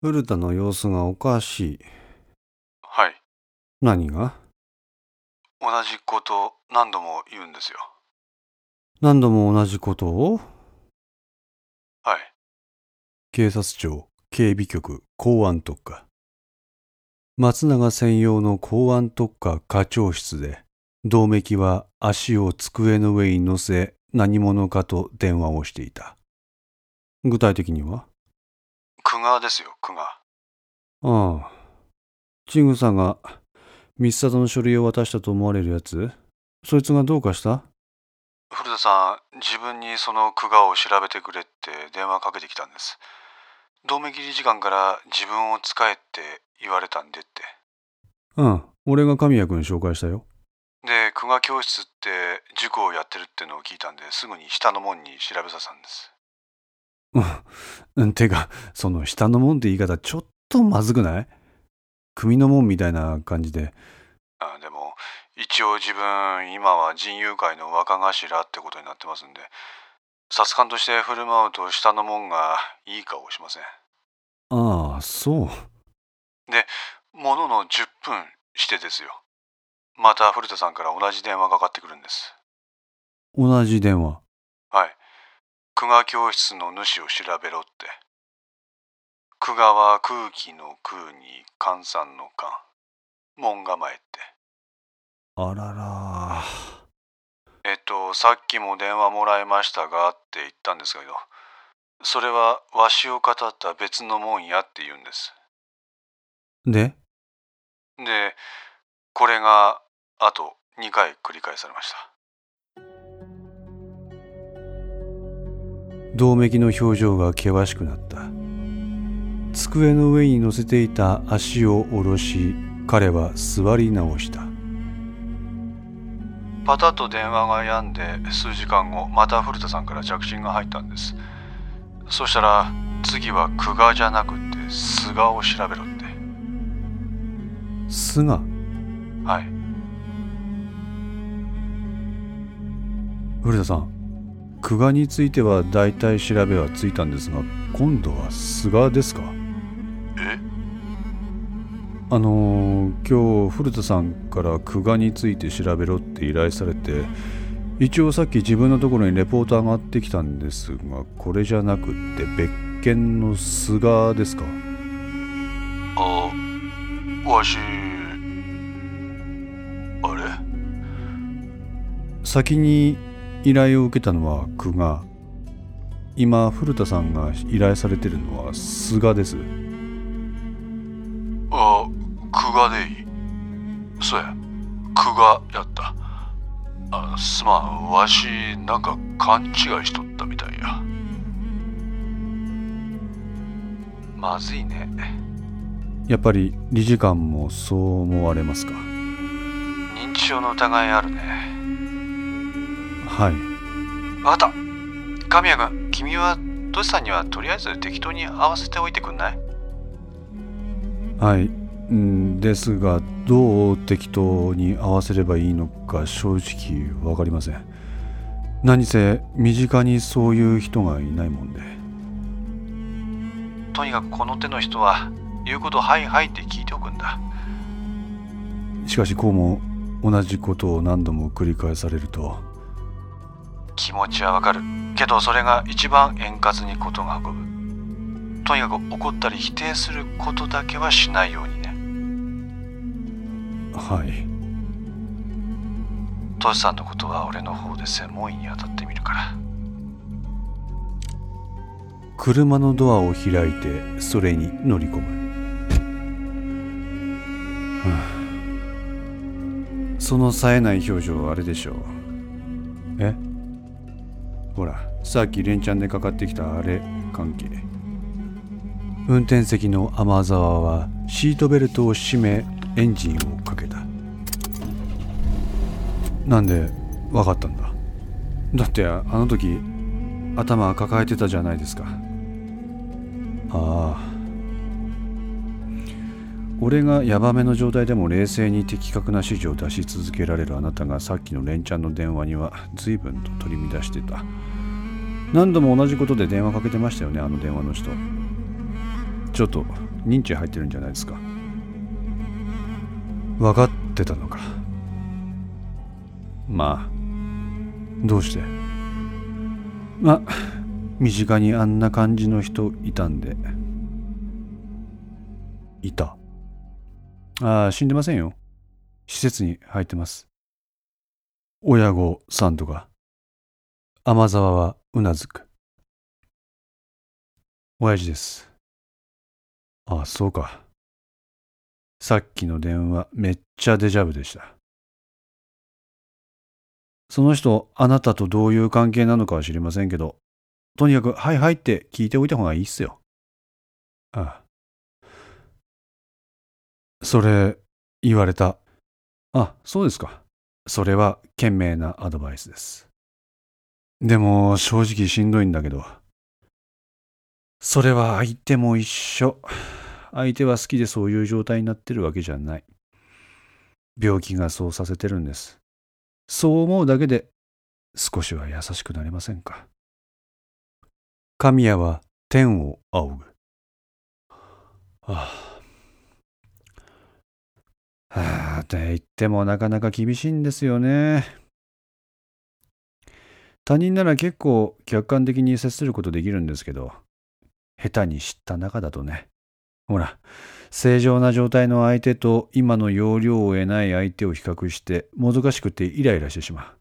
古田の様子がおかしい。はい。何が？同じこと何度も言うんですよ。何度も同じことを？はい。警察庁、警備局、公安特化。松永専用の公安特化課長室で、銅メキは足を机の上に乗せ何者かと電話をしていた。具体的には？久我ですよ、久我。ああ。ちぐさが、密里の書類を渡したと思われるやつ？そいつがどうかした？古田さん、自分にその久我を調べてくれって電話かけてきたんです。同盟切り時間から自分を使えって言われたんでって。うん。俺が神谷君紹介したよ。で、久我教室って塾をやってるってのを聞いたんですぐに下の門に調べさせたんです。うん。てか、その下の門って言い方ちょっとまずくない？組の門みたいな感じで。あでも、一応自分、今は人友会の若頭ってことになってますんで、殺官として振る舞うと下の門がいい顔をしません？ああ、そう。ものの10分してですよ。また古田さんから同じ電話がかかってくるんです。同じ電話。はい。久我教室の主を調べろって。久我は空気の空に換算の換。門構えって。あらら。えっと、さっきも電話もらいましたがって言ったんですけど、それはわしを語った別の門やって言うんです。で？で、これがあと2回繰り返されました。銅メキの表情が険しくなった。机の上に乗せていた足を下ろし、彼は座り直した。パタッと電話が止んで数時間後また古田さんから着信が入ったんです。そしたら次は久我じゃなくて菅を調べろって。菅はい。古田さん久我については大体調べはついたんですが今度は菅ですか？え？あのー今日古田さんから久我について調べろって依頼されて一応さっき自分のところにレポート上がってきたんですがこれじゃなくって別件の菅ですか？あわしあれ？先に依頼を受けたのは久我。今古田さんが依頼されてるのは菅です。あ久我でいい。そうや。久我やった。あすまん。わしなんか勘違いしとったみたいや。まずいね。やっぱり理事官もそう思われますか？認知症の疑いあるねはい。わかった。神谷君君はトシさんにはとりあえず適当に合わせておいてくんない？はい。んですがどう適当に合わせればいいのか正直分かりません。何せ身近にそういう人がいないもんで。とにかくこの手の人は言うことはいはいって聞いておくんだ。しかしこうも同じことを何度も繰り返されると気持ちはわかる。けどそれが一番円滑にことが運ぶ。とにかく怒ったり否定することだけはしないようにね。はい。トシさんのことは俺の方で専門医に当たってみるから。車のドアを開いてそれに乗り込む、はあ。その冴えない表情はあれでしょう。え？ほらさっき連チャンでかかってきたあれ関係。運転席の天沢はシートベルトを締めエンジンをかけた。なんで分かったんだ？だってあの時頭抱えてたじゃないですか。ああ俺がヤバめの状態でも冷静に的確な指示を出し続けられるあなたがさっきの連チャンの電話には随分と取り乱してた。何度も同じことで電話かけてましたよねあの電話の人。ちょっと認知入ってるんじゃないですか。分かってたのか。まあどうして？まあ身近にあんな感じの人いたんで。いたああ死んでませんよ施設に入ってます親御さんとか天沢はうなずく親父です。ああ、そうか。さっきの電話、めっちゃデジャブでした。その人、あなたとどういう関係なのかは知りませんけど、とにかく、はいはいって聞いておいた方がいいっすよ。ああ。それ、言われた。あ、そうですか。それは、賢明なアドバイスです。でも、正直しんどいんだけど、それは相手も一緒。相手は好きでそういう状態になってるわけじゃない。病気がそうさせてるんです。そう思うだけで少しは優しくなれませんか。神谷は天を仰ぐ。はあ。はあ、って言ってもなかなか厳しいんですよね。他人なら結構客観的に接することできるんですけど、下手に知った中だとね。ほら、正常な状態の相手と今の容量を得ない相手を比較してもどかしくてイライラしてしまう。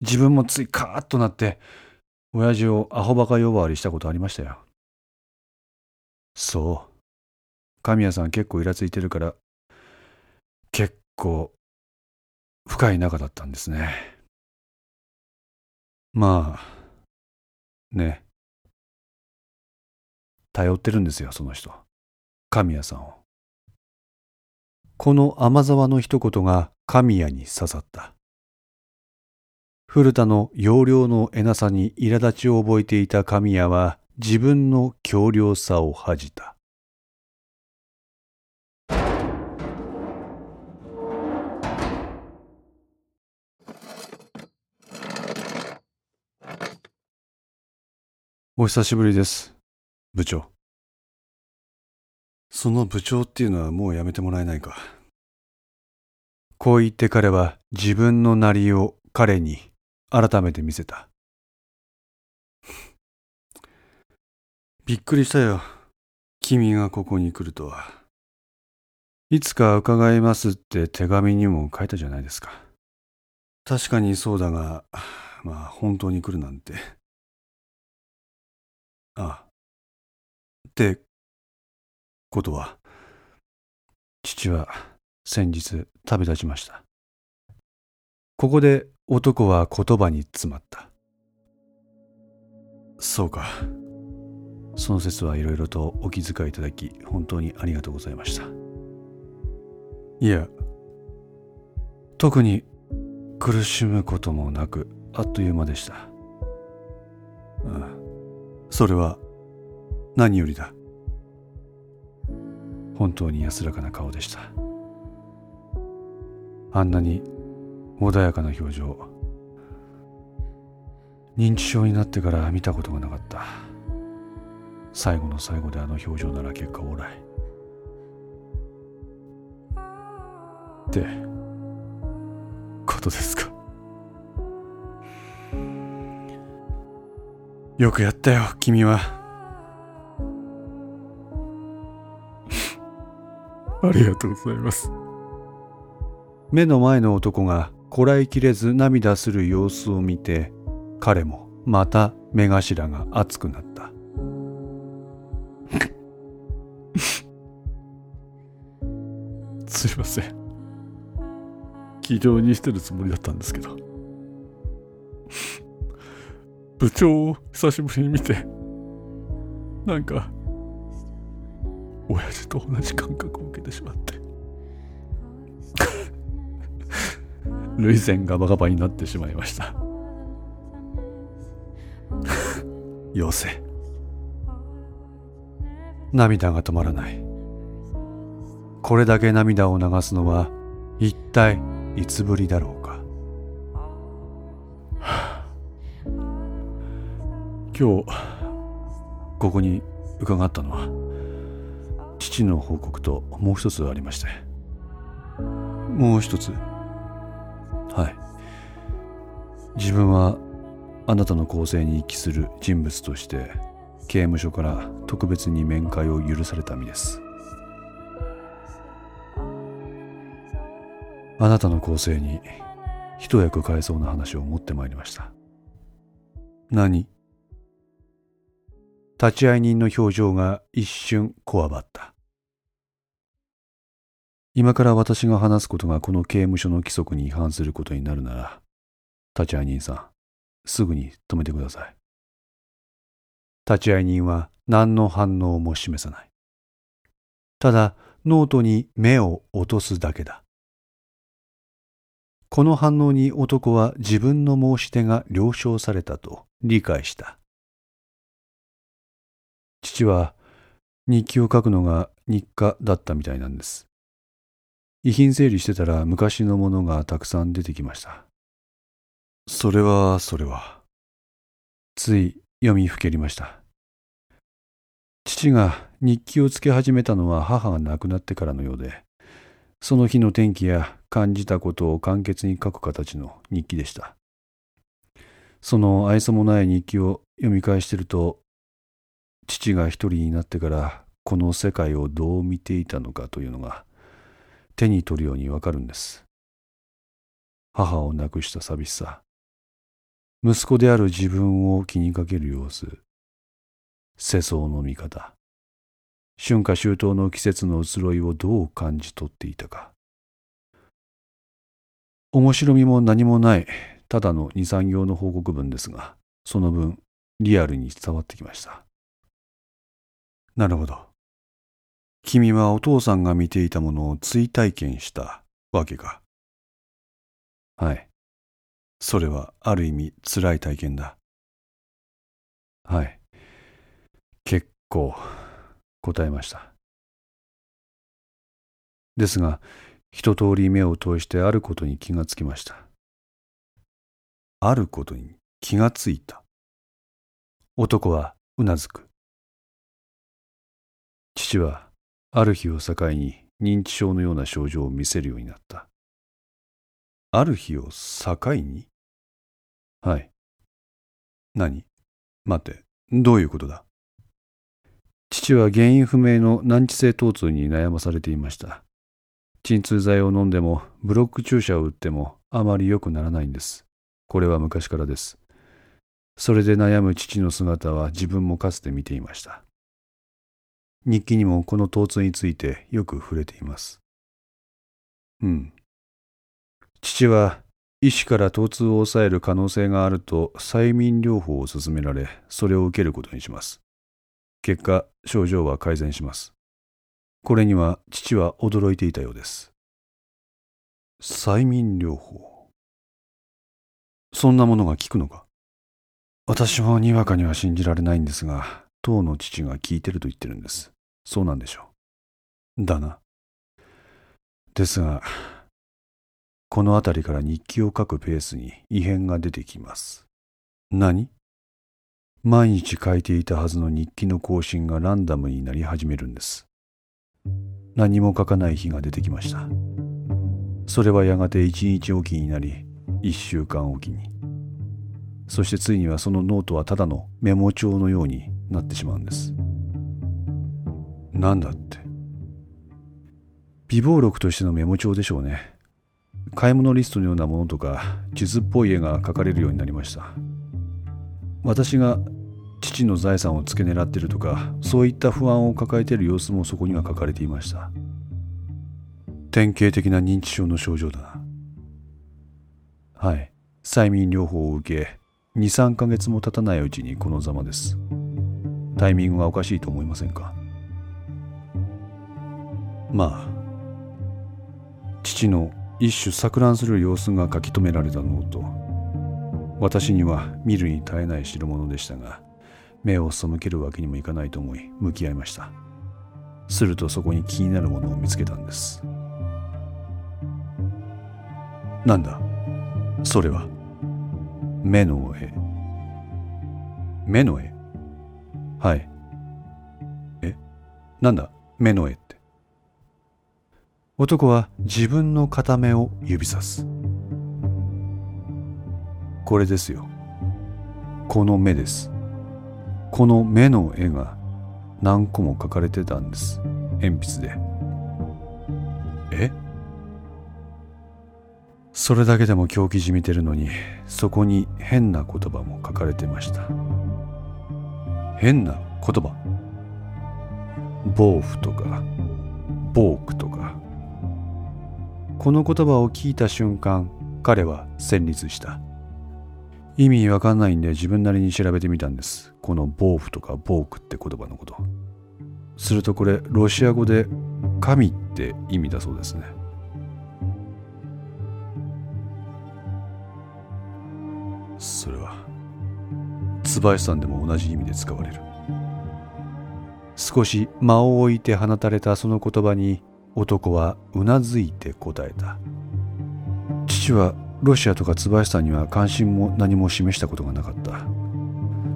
自分もついカーッとなって、親父をアホバカ呼ばわりしたことありましたよ。そう。神谷さん結構イラついてるから、結構深い仲だったんですね。まあ、ね。頼ってるんですよ、その人。神谷さんを。この天沢の一言が神谷に刺さった。古田の容量のえなさに苛立ちを覚えていた神谷は自分の強量さを恥じた。お久しぶりです。部長。その部長っていうのはもうやめてもらえないか。こう言って彼は自分のなりを彼に改めて見せた。びっくりしたよ。君がここに来るとは。いつか伺いますって手紙にも書いたじゃないですか。確かにそうだが、まあ本当に来るなんて。ああ。ってことは、父は先日旅立ちました。ここで男は言葉に詰まった。そうか。その説はいろいろとお気遣いいただき、本当にありがとうございました。いや、特に苦しむこともなく、あっという間でした。うん、それは何よりだ？本当に安らかな顔でした。あんなに穏やかな表情。認知症になってから見たことがなかった。最後の最後であの表情なら結果オーライ。ってことですか？よくやったよ君は。ありがとうございます。目の前の男がこらえきれず涙する様子を見て彼もまた目頭が熱くなった。すいません。気丈にしてるつもりだったんですけど部長を久しぶりに見てなんか親父と同じ感覚を受けてしまって。涙腺ガバガバになってしまいました。よせ。涙が止まらない。これだけ涙を流すのは一体いつぶりだろうか。今日ここに伺ったのは父父の報告ともう一つありまして。もう一つ？はい。自分はあなたの構成に一致する人物として刑務所から特別に面会を許された身です。あなたの構成に一役買えそうな話を持ってまいりました。何？立会人の表情が一瞬こわばった。今から私が話すことがこの刑務所の規則に違反することになるなら立会人さんすぐに止めてください。立会人は何の反応も示さない。ただノートに目を落とすだけだ。この反応に男は自分の申し出が了承されたと理解した。父は日記を書くのが日課だったみたいなんです。遺品整理してたら昔のものがたくさん出てきました。それはそれは。つい読みふけりました。父が日記をつけ始めたのは母が亡くなってからのようで、その日の天気や感じたことを簡潔に書く形の日記でした。その愛想もない日記を読み返してると、父が一人になってからこの世界をどう見ていたのかというのが手に取るようにわかるんです。母を亡くした寂しさ、息子である自分を気にかける様子、世相の見方、春夏秋冬の季節の移ろいをどう感じ取っていたか。面白みも何もないただの二三行の報告文ですが、その分リアルに伝わってきました。なるほど。君はお父さんが見ていたものを追体験したわけか。はい。それはある意味辛い体験だ。はい。結構答えました。ですが、一通り目を通してあることに気がつきました。あることに気がついた。男はうなずく。父はある日を境に認知症のような症状を見せるようになった。ある日を境に？はい。何？待って、どういうことだ？父は原因不明の難治性疼痛に悩まされていました。鎮痛剤を飲んでも、ブロック注射を打っても、あまり良くならないんです。これは昔からです。それで悩む父の姿は自分もかつて見ていました。日記にもこの疼痛についてよく触れています。うん。父は医師から疼痛を抑える可能性があると催眠療法を勧められ、それを受けることにします。結果、症状は改善します。これには父は驚いていたようです。催眠療法。そんなものが効くのか私もにわかには信じられないんですが、当の父が聞いてると言ってるんです。そうなんでしょう。だな。ですが、この辺りから日記を書くペースに異変が出てきます。何？毎日書いていたはずの日記の更新がランダムになり始めるんです。何も書かない日が出てきました。それはやがて一日おきになり、一週間おきに。そしてついにはそのノートはただのメモ帳のようになってしまうんです。なんだって。備忘録としてのメモ帳でしょうね。買い物リストのようなものとか、地図っぽい絵が描かれるようになりました。私が父の財産を付け狙ってるとかそういった不安を抱えている様子もそこには書かれていました典型的な認知症の症状だなはい催眠療法を受け23ヶ月も経たないうちにこのざまですタイミングがおかしいと思いませんか？まあ父の一種錯乱する様子が書き留められたノート。私には見るに耐えない代物でしたが目を背けるわけにもいかないと思い向き合いました。するとそこに気になるものを見つけたんです。なんだ？それは？目の絵。目の絵？はい。え？なんだ？目の絵って。男は自分の片目を指さす。これですよ。この目です。この目の絵が何個も描かれてたんです。鉛筆で。え？それだけでも狂気じみてるのにそこに変な言葉も書かれてました。変な言葉。暴夫とかボークとか。この言葉を聞いた瞬間彼は戦慄した。意味わかんないんで自分なりに調べてみたんです。このボーフとかボークって言葉のこと。するとこれロシア語で神って意味だそうですね。それ椿さでも同じ意味で使われる。少し間を置いて放たれたその言葉に男はうなずいて答えた。父はロシアとか椿さんには関心も何も示したことがなかった。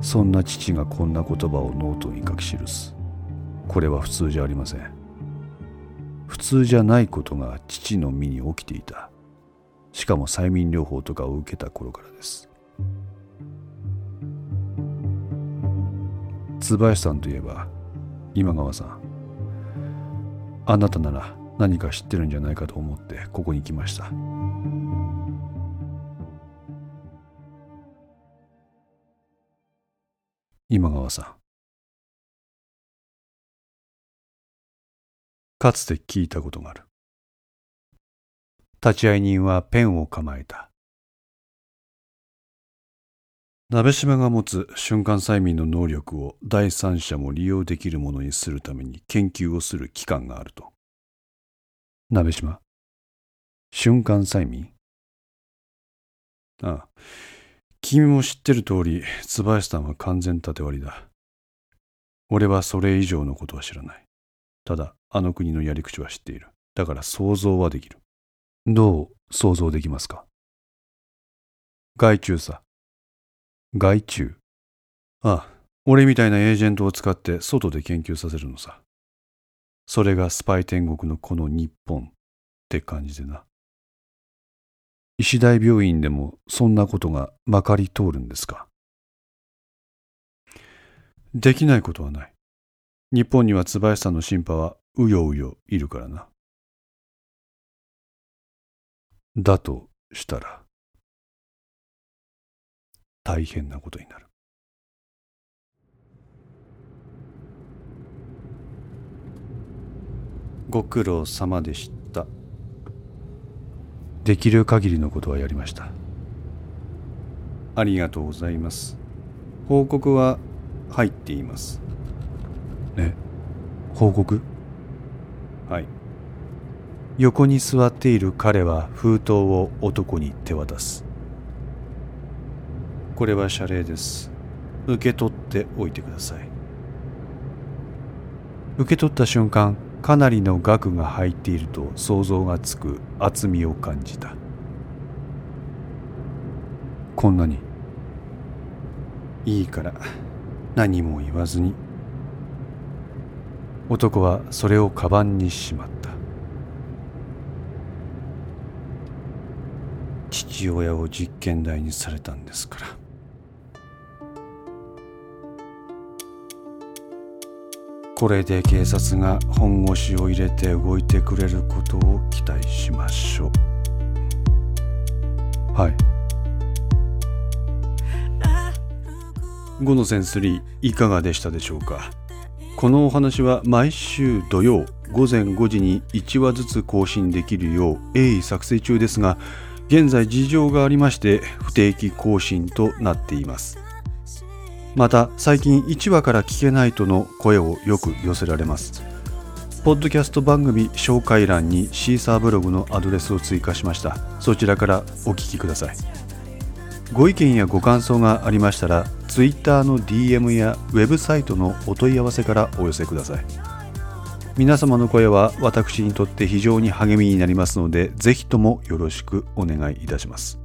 そんな父がこんな言葉をノートに書き記す。これは普通じゃありません。普通じゃないことが父の身に起きていた。しかも催眠療法とかを受けた頃からです。椿さんといえば今川さん。あなたなら何か知ってるんじゃないかと思ってここに来ました。今川さん。かつて聞いたことがある。立会人はペンを構えた。鍋島が持つ瞬間催眠の能力を第三者も利用できるものにするために研究をする機関があると。鍋島瞬間催眠？ああ。君も知ってる通り、椿さんは完全縦割りだ。俺はそれ以上のことは知らない。ただ、あの国のやり口は知っている。だから想像はできる。どう想像できますか？外注さ。外注ああ、俺みたいなエージェントを使って外で研究させるのさ。それがスパイ天国のこの日本って感じでな。医師大病院でもそんなことがまかり通るんですか？できないことはない。日本には椿さんの審判はうようよいるからな。だとしたら。大変なことになる。ご苦労様でした。できる限りのことはやりました。ありがとうございます。報告は入っています。え報告？はい。横に座っている彼は封筒を男に手渡すこれは謝礼です。受け取っておいてください。受け取った瞬間かなりの額が入っていると想像がつく厚みを感じた。こんなにいいから何も言わずに。男はそれをカバンにしまった。父親を実験台にされたんですから。これで警察が本腰を入れて動いてくれることを期待しましょう。はい。5のセンスリーいかがでしたでしょうか？このお話は毎週土曜午前5時に1話ずつ更新できるよう鋭意作成中ですが現在事情がありまして不定期更新となっています。また最近1話から聞けないとの声をよく寄せられます。ポッドキャスト番組紹介欄にシーサーブログのアドレスを追加しました。そちらからお聞きください。ご意見やご感想がありましたら Twitter の DM やウェブサイトのお問い合わせからお寄せください。皆様の声は私にとって非常に励みになりますのでぜひともよろしくお願いいたします。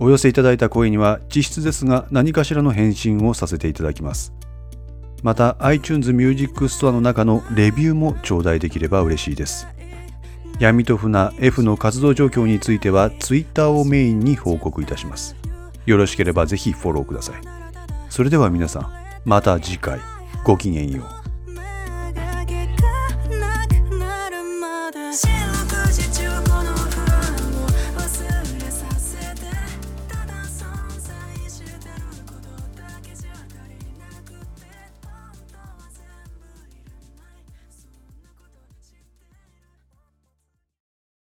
お寄せいただいた声には実質ですが何かしらの返信をさせていただきます。また iTunes Music Store の中のレビューも頂戴できれば嬉しいです。闇と船 F の活動状況については Twitter をメインに報告いたします。よろしければぜひフォローください。それでは皆さんまた次回。ごきげんよう。